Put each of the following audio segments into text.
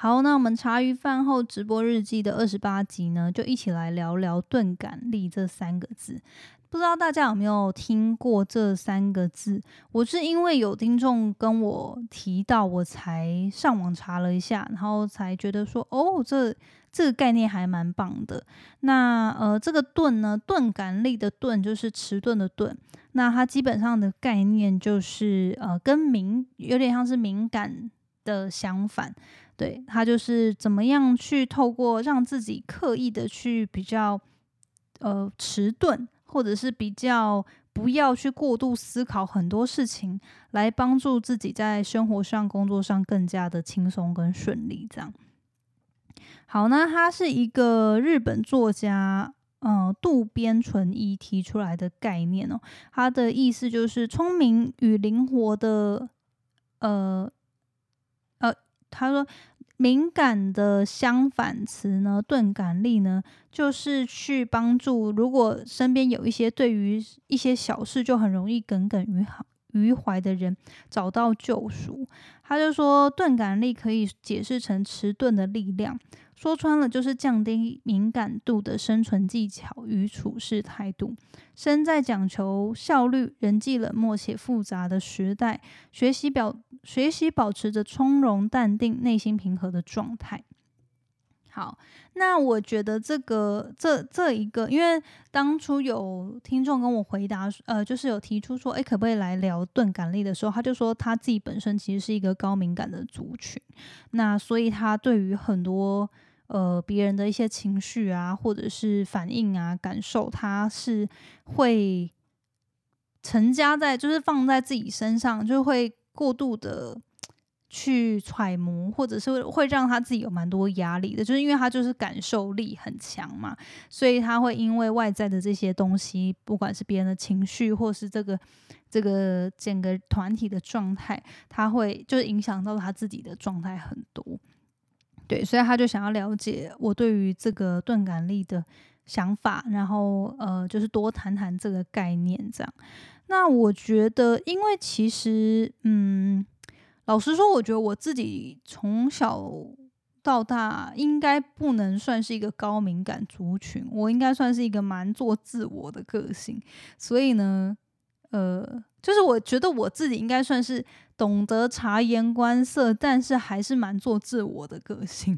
好，那我们茶余饭后直播日记的二十八集呢，就一起来聊聊“钝感力”这三个字。不知道大家有没有听过这三个字？我是因为有听众跟我提到，我才上网查了一下，然后才觉得说，哦，这这个概念还蛮棒的。那呃，这个“钝”呢，钝感力的“钝”就是迟钝的“钝”。那它基本上的概念就是呃，跟敏有点像是敏感的相反。对，他就是怎么样去透过让自己刻意的去比较呃迟钝。或者是比较不要去过度思考很多事情，来帮助自己在生活上、工作上更加的轻松跟顺利。这样好，那他是一个日本作家，嗯，渡边淳一提出来的概念哦。他的意思就是聪明与灵活的，呃，他说。敏感的相反词呢？钝感力呢，就是去帮助，如果身边有一些对于一些小事就很容易耿耿于好于怀的人，找到救赎。他就说，钝感力可以解释成迟钝的力量。说穿了，就是降低敏感度的生存技巧与处事态度。身在讲求效率、人际冷漠且复杂的时代，学习表学习保持着从容淡定、内心平和的状态。好，那我觉得这个这这一个，因为当初有听众跟我回答，呃，就是有提出说，诶，可不可以来聊钝感力的时候，他就说他自己本身其实是一个高敏感的族群，那所以他对于很多。呃，别人的一些情绪啊，或者是反应啊、感受，他是会承加在，就是放在自己身上，就会过度的去揣摩，或者是会让他自己有蛮多压力的，就是因为他就是感受力很强嘛，所以他会因为外在的这些东西，不管是别人的情绪，或是这个这个整个团体的状态，他会就是影响到他自己的状态很多。对，所以他就想要了解我对于这个钝感力的想法，然后呃，就是多谈谈这个概念这样。那我觉得，因为其实，嗯，老实说，我觉得我自己从小到大应该不能算是一个高敏感族群，我应该算是一个蛮做自我的个性。所以呢，呃，就是我觉得我自己应该算是。懂得察言观色，但是还是蛮做自我的个性。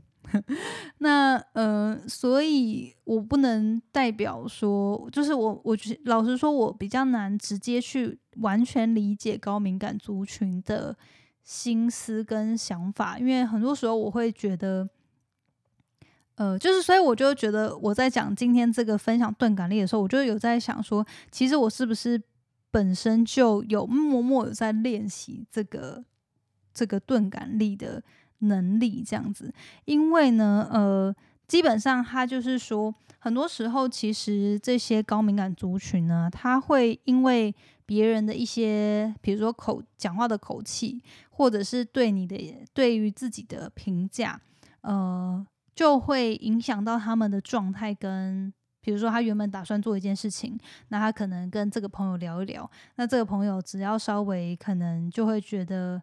那呃，所以我不能代表说，就是我，我老实说，我比较难直接去完全理解高敏感族群的心思跟想法，因为很多时候我会觉得，呃，就是所以我就觉得我在讲今天这个分享钝感力的时候，我就有在想说，其实我是不是？本身就有默默有在练习这个这个钝感力的能力，这样子。因为呢，呃，基本上他就是说，很多时候其实这些高敏感族群呢，他会因为别人的一些，比如说口讲话的口气，或者是对你的对于自己的评价，呃，就会影响到他们的状态跟。比如说，他原本打算做一件事情，那他可能跟这个朋友聊一聊，那这个朋友只要稍微可能就会觉得，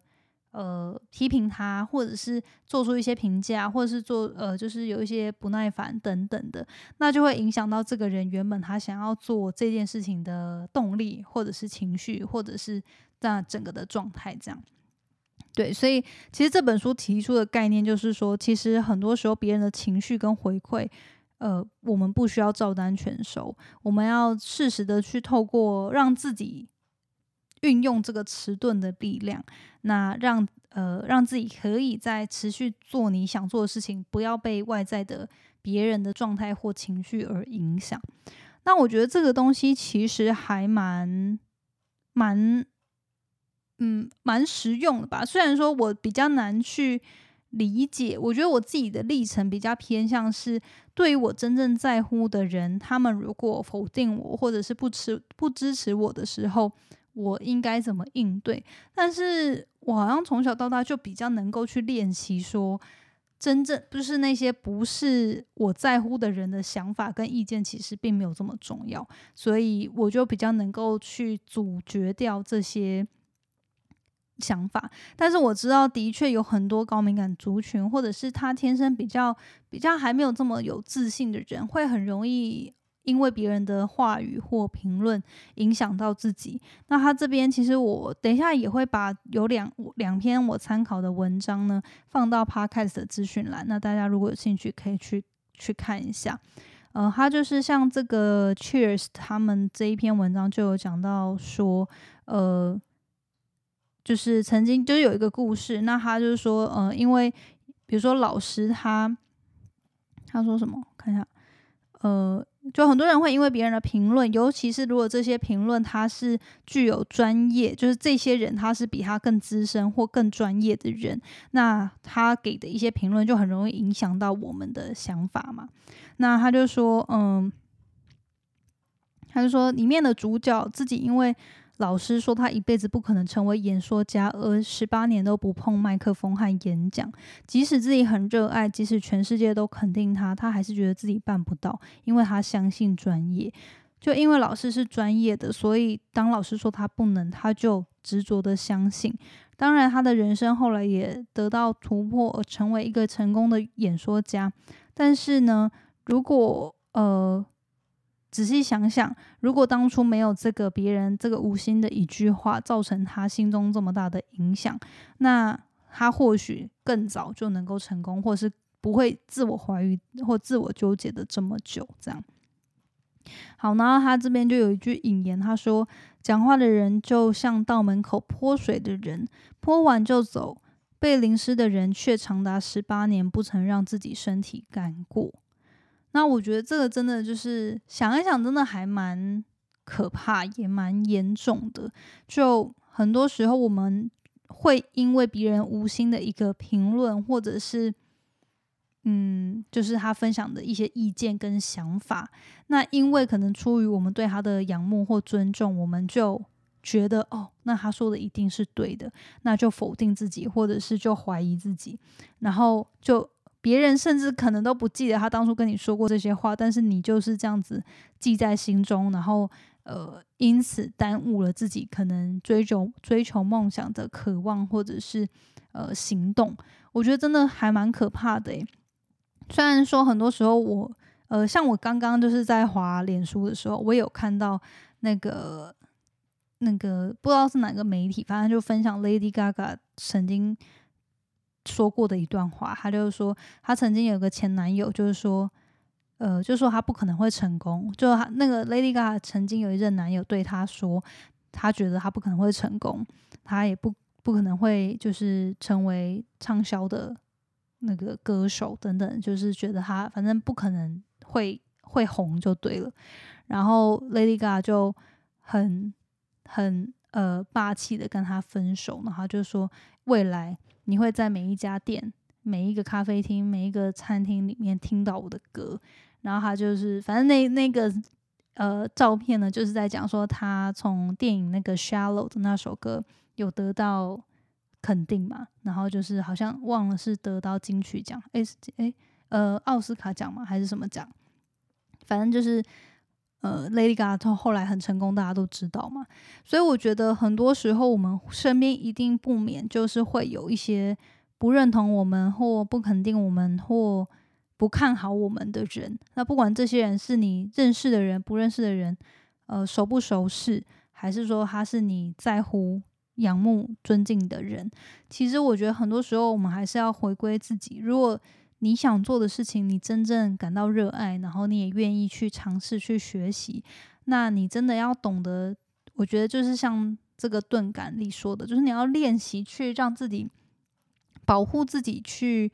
呃，批评他，或者是做出一些评价，或者是做呃，就是有一些不耐烦等等的，那就会影响到这个人原本他想要做这件事情的动力，或者是情绪，或者是那整个的状态这样。对，所以其实这本书提出的概念就是说，其实很多时候别人的情绪跟回馈。呃，我们不需要照单全收，我们要适时的去透过让自己运用这个迟钝的力量，那让呃让自己可以在持续做你想做的事情，不要被外在的别人的状态或情绪而影响。那我觉得这个东西其实还蛮蛮嗯蛮实用的吧，虽然说我比较难去。理解，我觉得我自己的历程比较偏向是，对于我真正在乎的人，他们如果否定我或者是不持不支持我的时候，我应该怎么应对？但是我好像从小到大就比较能够去练习，说真正就是那些不是我在乎的人的想法跟意见，其实并没有这么重要，所以我就比较能够去阻绝掉这些。想法。但是我知道，的确有很多高敏感族群，或者是他天生比较比较还没有这么有自信的人，会很容易。因为别人的话语或评论影响到自己，那他这边其实我等一下也会把有两两篇我参考的文章呢放到 Podcast 的资讯栏，那大家如果有兴趣可以去去看一下。呃，他就是像这个 Cheers 他们这一篇文章就有讲到说，呃，就是曾经就是有一个故事，那他就是说，呃，因为比如说老师他他说什么，看一下，呃。就很多人会因为别人的评论，尤其是如果这些评论他是具有专业，就是这些人他是比他更资深或更专业的人，那他给的一些评论就很容易影响到我们的想法嘛。那他就说，嗯，他就说里面的主角自己因为。老师说他一辈子不可能成为演说家，而十八年都不碰麦克风和演讲。即使自己很热爱，即使全世界都肯定他，他还是觉得自己办不到，因为他相信专业。就因为老师是专业的，所以当老师说他不能，他就执着的相信。当然，他的人生后来也得到突破，而成为一个成功的演说家。但是呢，如果呃。仔细想想，如果当初没有这个别人这个无心的一句话，造成他心中这么大的影响，那他或许更早就能够成功，或是不会自我怀疑或自我纠结的这么久。这样好，然后他这边就有一句引言，他说：“讲话的人就像到门口泼水的人，泼完就走；被淋湿的人却长达十八年不曾让自己身体干过。”那我觉得这个真的就是想一想，真的还蛮可怕，也蛮严重的。就很多时候我们会因为别人无心的一个评论，或者是嗯，就是他分享的一些意见跟想法，那因为可能出于我们对他的仰慕或尊重，我们就觉得哦，那他说的一定是对的，那就否定自己，或者是就怀疑自己，然后就。别人甚至可能都不记得他当初跟你说过这些话，但是你就是这样子记在心中，然后呃，因此耽误了自己可能追求追求梦想的渴望或者是呃行动。我觉得真的还蛮可怕的诶。虽然说很多时候我呃，像我刚刚就是在滑脸书的时候，我有看到那个那个不知道是哪个媒体，反正就分享 Lady Gaga 曾经。说过的一段话，他就是说，他曾经有个前男友，就是说，呃，就说他不可能会成功。就他那个 Lady Gaga 曾经有一任男友对他说，他觉得他不可能会成功，他也不不可能会就是成为畅销的那个歌手等等，就是觉得他反正不可能会会红就对了。然后 Lady Gaga 就很很呃霸气的跟他分手，然后就说未来。你会在每一家店、每一个咖啡厅、每一个餐厅里面听到我的歌，然后他就是，反正那那个呃照片呢，就是在讲说他从电影那个《Shallow》的那首歌有得到肯定嘛，然后就是好像忘了是得到金曲奖，哎哎呃奥斯卡奖吗还是什么奖？反正就是。呃，Lady Gaga 后来很成功，大家都知道嘛。所以我觉得很多时候我们身边一定不免就是会有一些不认同我们或不肯定我们或不看好我们的人。那不管这些人是你认识的人、不认识的人，呃，熟不熟识，还是说他是你在乎、仰慕、尊敬的人，其实我觉得很多时候我们还是要回归自己。如果你想做的事情，你真正感到热爱，然后你也愿意去尝试去学习，那你真的要懂得，我觉得就是像这个钝感力说的，就是你要练习去让自己保护自己，去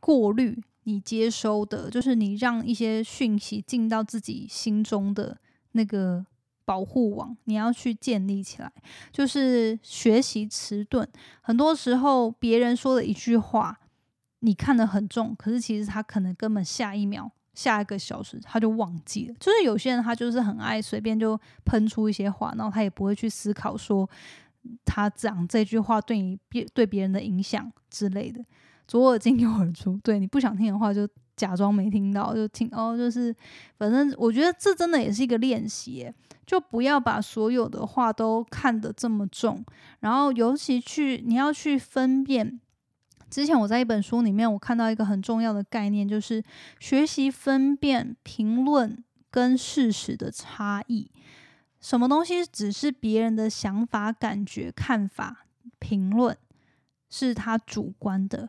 过滤你接收的，就是你让一些讯息进到自己心中的那个保护网，你要去建立起来。就是学习迟钝，很多时候别人说的一句话。你看得很重，可是其实他可能根本下一秒、下一个小时他就忘记了。就是有些人他就是很爱随便就喷出一些话，然后他也不会去思考说他讲这句话对你对别人的影响之类的，左耳进右耳出。对你不想听的话就假装没听到，就听哦，就是反正我觉得这真的也是一个练习，就不要把所有的话都看得这么重，然后尤其去你要去分辨。之前我在一本书里面，我看到一个很重要的概念，就是学习分辨评论跟事实的差异。什么东西只是别人的想法、感觉、看法、评论，是他主观的；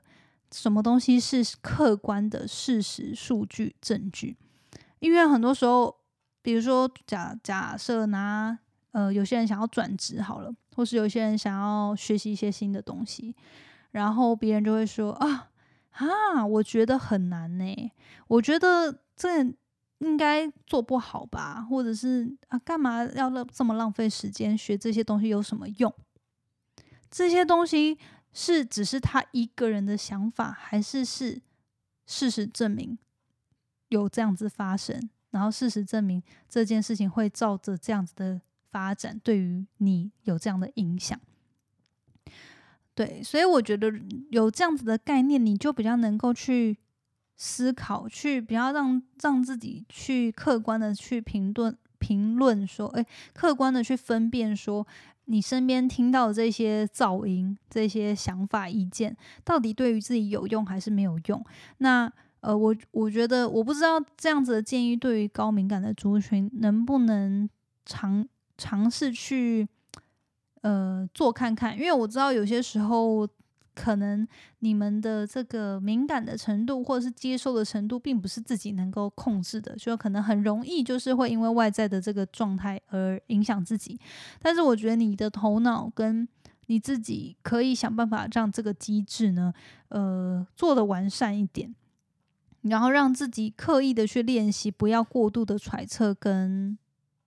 什么东西是客观的事实、数据、证据？因为很多时候，比如说假假设拿呃，有些人想要转职好了，或是有些人想要学习一些新的东西。然后别人就会说啊啊，我觉得很难呢，我觉得这应该做不好吧，或者是啊，干嘛要这么浪费时间学这些东西有什么用？这些东西是只是他一个人的想法，还是是事实证明有这样子发生？然后事实证明这件事情会照着这样子的发展，对于你有这样的影响？对，所以我觉得有这样子的概念，你就比较能够去思考，去比较让让自己去客观的去评论评论说，哎，客观的去分辨说，你身边听到的这些噪音、这些想法、意见，到底对于自己有用还是没有用？那呃，我我觉得我不知道这样子的建议对于高敏感的族群能不能尝尝试去。呃，做看看，因为我知道有些时候可能你们的这个敏感的程度或者是接受的程度，并不是自己能够控制的，就可能很容易就是会因为外在的这个状态而影响自己。但是我觉得你的头脑跟你自己可以想办法让这个机制呢，呃，做的完善一点，然后让自己刻意的去练习，不要过度的揣测跟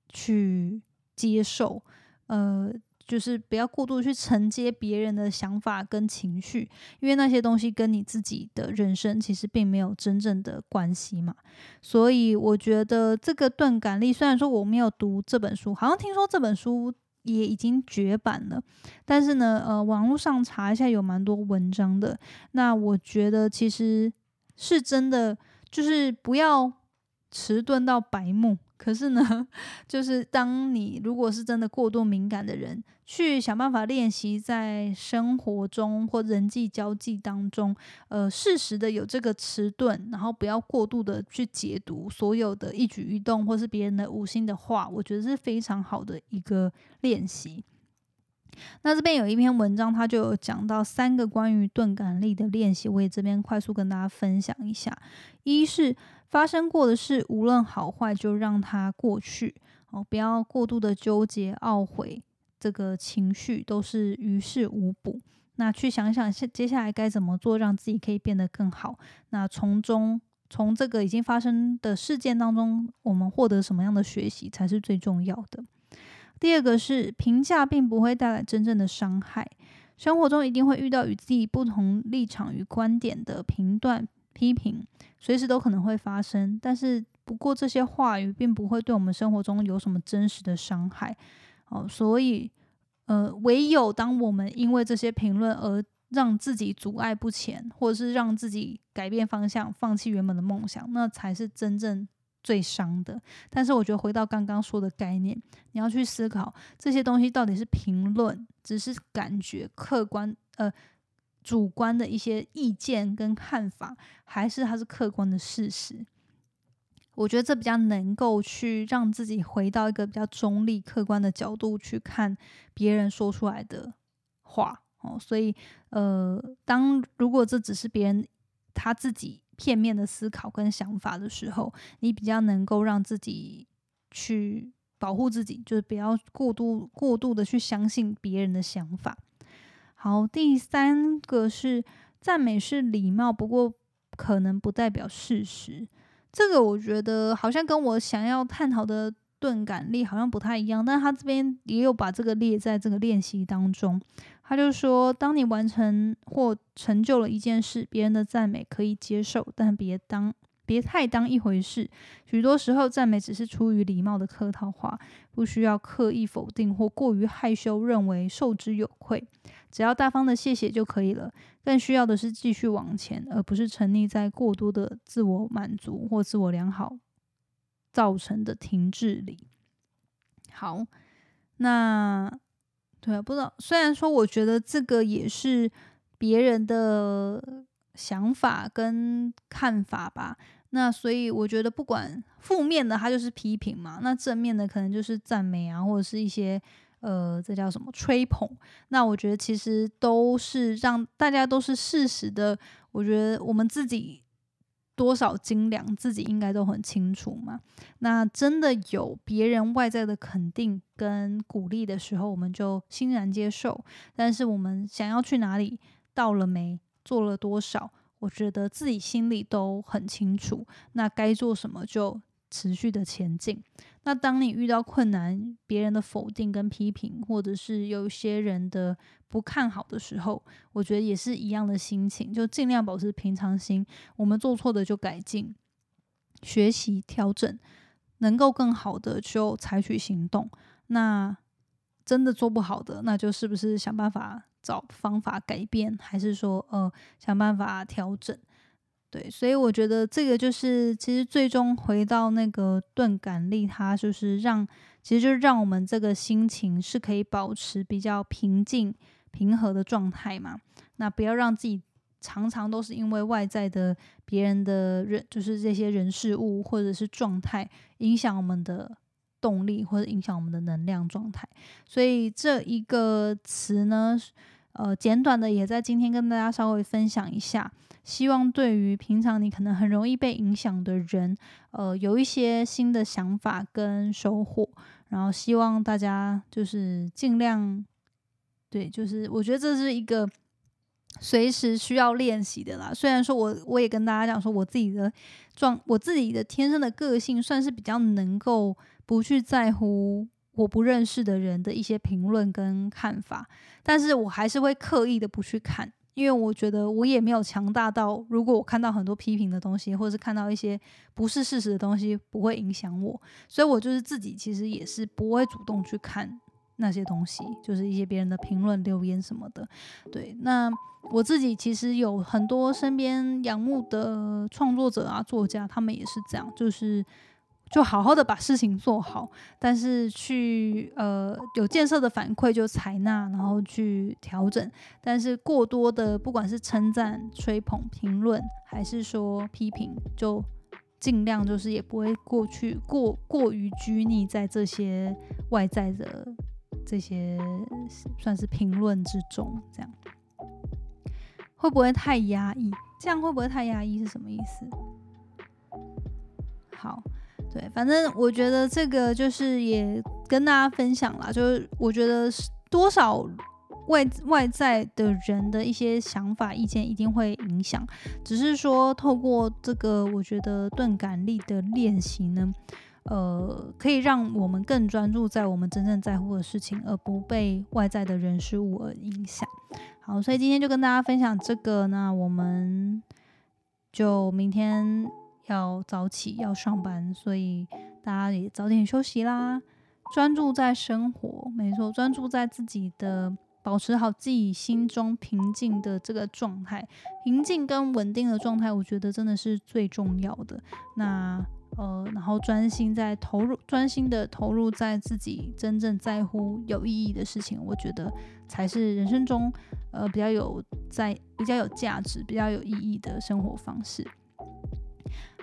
去接受，呃。就是不要过度去承接别人的想法跟情绪，因为那些东西跟你自己的人生其实并没有真正的关系嘛。所以我觉得这个钝感力，虽然说我没有读这本书，好像听说这本书也已经绝版了，但是呢，呃，网络上查一下有蛮多文章的。那我觉得其实是真的，就是不要迟钝到白目。可是呢，就是当你如果是真的过度敏感的人，去想办法练习在生活中或人际交际当中，呃，适时的有这个迟钝，然后不要过度的去解读所有的一举一动或是别人的无心的话，我觉得是非常好的一个练习。那这边有一篇文章，它就有讲到三个关于钝感力的练习，我也这边快速跟大家分享一下。一是发生过的事，无论好坏，就让它过去哦，不要过度的纠结、懊悔，这个情绪都是于事无补。那去想想接接下来该怎么做，让自己可以变得更好。那从中从这个已经发生的事件当中，我们获得什么样的学习才是最重要的。第二个是评价并不会带来真正的伤害，生活中一定会遇到与自己不同立场与观点的评断、批评，随时都可能会发生。但是，不过这些话语并不会对我们生活中有什么真实的伤害。哦，所以，呃，唯有当我们因为这些评论而让自己阻碍不前，或者是让自己改变方向、放弃原本的梦想，那才是真正。最伤的，但是我觉得回到刚刚说的概念，你要去思考这些东西到底是评论，只是感觉客观呃主观的一些意见跟看法，还是它是客观的事实？我觉得这比较能够去让自己回到一个比较中立、客观的角度去看别人说出来的话哦。所以呃，当如果这只是别人他自己。片面的思考跟想法的时候，你比较能够让自己去保护自己，就是不要过度过度的去相信别人的想法。好，第三个是赞美是礼貌，不过可能不代表事实。这个我觉得好像跟我想要探讨的。钝感力好像不太一样，但他这边也有把这个列在这个练习当中。他就说，当你完成或成就了一件事，别人的赞美可以接受，但别当别太当一回事。许多时候，赞美只是出于礼貌的客套话，不需要刻意否定或过于害羞，认为受之有愧。只要大方的谢谢就可以了。更需要的是继续往前，而不是沉溺在过多的自我满足或自我良好造成的停滞里。好，那对，不知道。虽然说，我觉得这个也是别人的想法跟看法吧。那所以我觉得，不管负面的，它就是批评嘛；那正面的，可能就是赞美啊，或者是一些呃，这叫什么吹捧。那我觉得其实都是让大家都是事实的。我觉得我们自己多少斤两，自己应该都很清楚嘛。那真的有别人外在的肯定跟鼓励的时候，我们就欣然接受。但是我们想要去哪里，到了没，做了多少？我觉得自己心里都很清楚，那该做什么就持续的前进。那当你遇到困难、别人的否定跟批评，或者是有些人的不看好的时候，我觉得也是一样的心情，就尽量保持平常心。我们做错的就改进、学习、调整，能够更好的就采取行动。那真的做不好的，那就是不是想办法。找方法改变，还是说呃想办法调整？对，所以我觉得这个就是其实最终回到那个钝感力，它就是让其实就是让我们这个心情是可以保持比较平静平和的状态嘛。那不要让自己常常都是因为外在的别人的人，就是这些人事物或者是状态影响我们的动力或者影响我们的能量状态。所以这一个词呢。呃，简短的也在今天跟大家稍微分享一下，希望对于平常你可能很容易被影响的人，呃，有一些新的想法跟收获。然后希望大家就是尽量，对，就是我觉得这是一个随时需要练习的啦。虽然说我我也跟大家讲说，我自己的状，我自己的天生的个性算是比较能够不去在乎。我不认识的人的一些评论跟看法，但是我还是会刻意的不去看，因为我觉得我也没有强大到，如果我看到很多批评的东西，或者是看到一些不是事实的东西，不会影响我，所以我就是自己其实也是不会主动去看那些东西，就是一些别人的评论留言什么的。对，那我自己其实有很多身边仰慕的创作者啊、作家，他们也是这样，就是。就好好的把事情做好，但是去呃有建设的反馈就采纳，然后去调整。但是过多的不管是称赞、吹捧、评论，还是说批评，就尽量就是也不会过去过过于拘泥在这些外在的这些算是评论之中。这样会不会太压抑？这样会不会太压抑？是什么意思？好。对，反正我觉得这个就是也跟大家分享了，就是我觉得多少外外在的人的一些想法意见一定会影响，只是说透过这个我觉得钝感力的练习呢，呃，可以让我们更专注在我们真正在乎的事情，而不被外在的人事物而影响。好，所以今天就跟大家分享这个，那我们就明天。要早起要上班，所以大家也早点休息啦，专注在生活，没错，专注在自己的，保持好自己心中平静的这个状态，平静跟稳定的状态，我觉得真的是最重要的。那呃，然后专心在投入，专心的投入在自己真正在乎有意义的事情，我觉得才是人生中呃比较有在比较有价值、比较有意义的生活方式。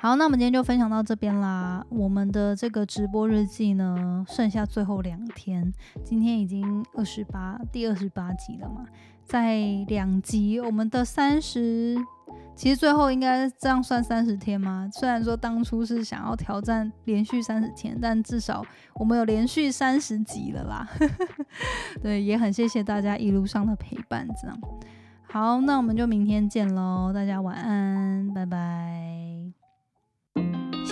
好，那我们今天就分享到这边啦。我们的这个直播日记呢，剩下最后两天，今天已经二十八，第二十八集了嘛，在两集，我们的三十，其实最后应该这样算三十天吗？虽然说当初是想要挑战连续三十天，但至少我们有连续三十集了啦。对，也很谢谢大家一路上的陪伴，这样。好，那我们就明天见喽，大家晚安，拜拜。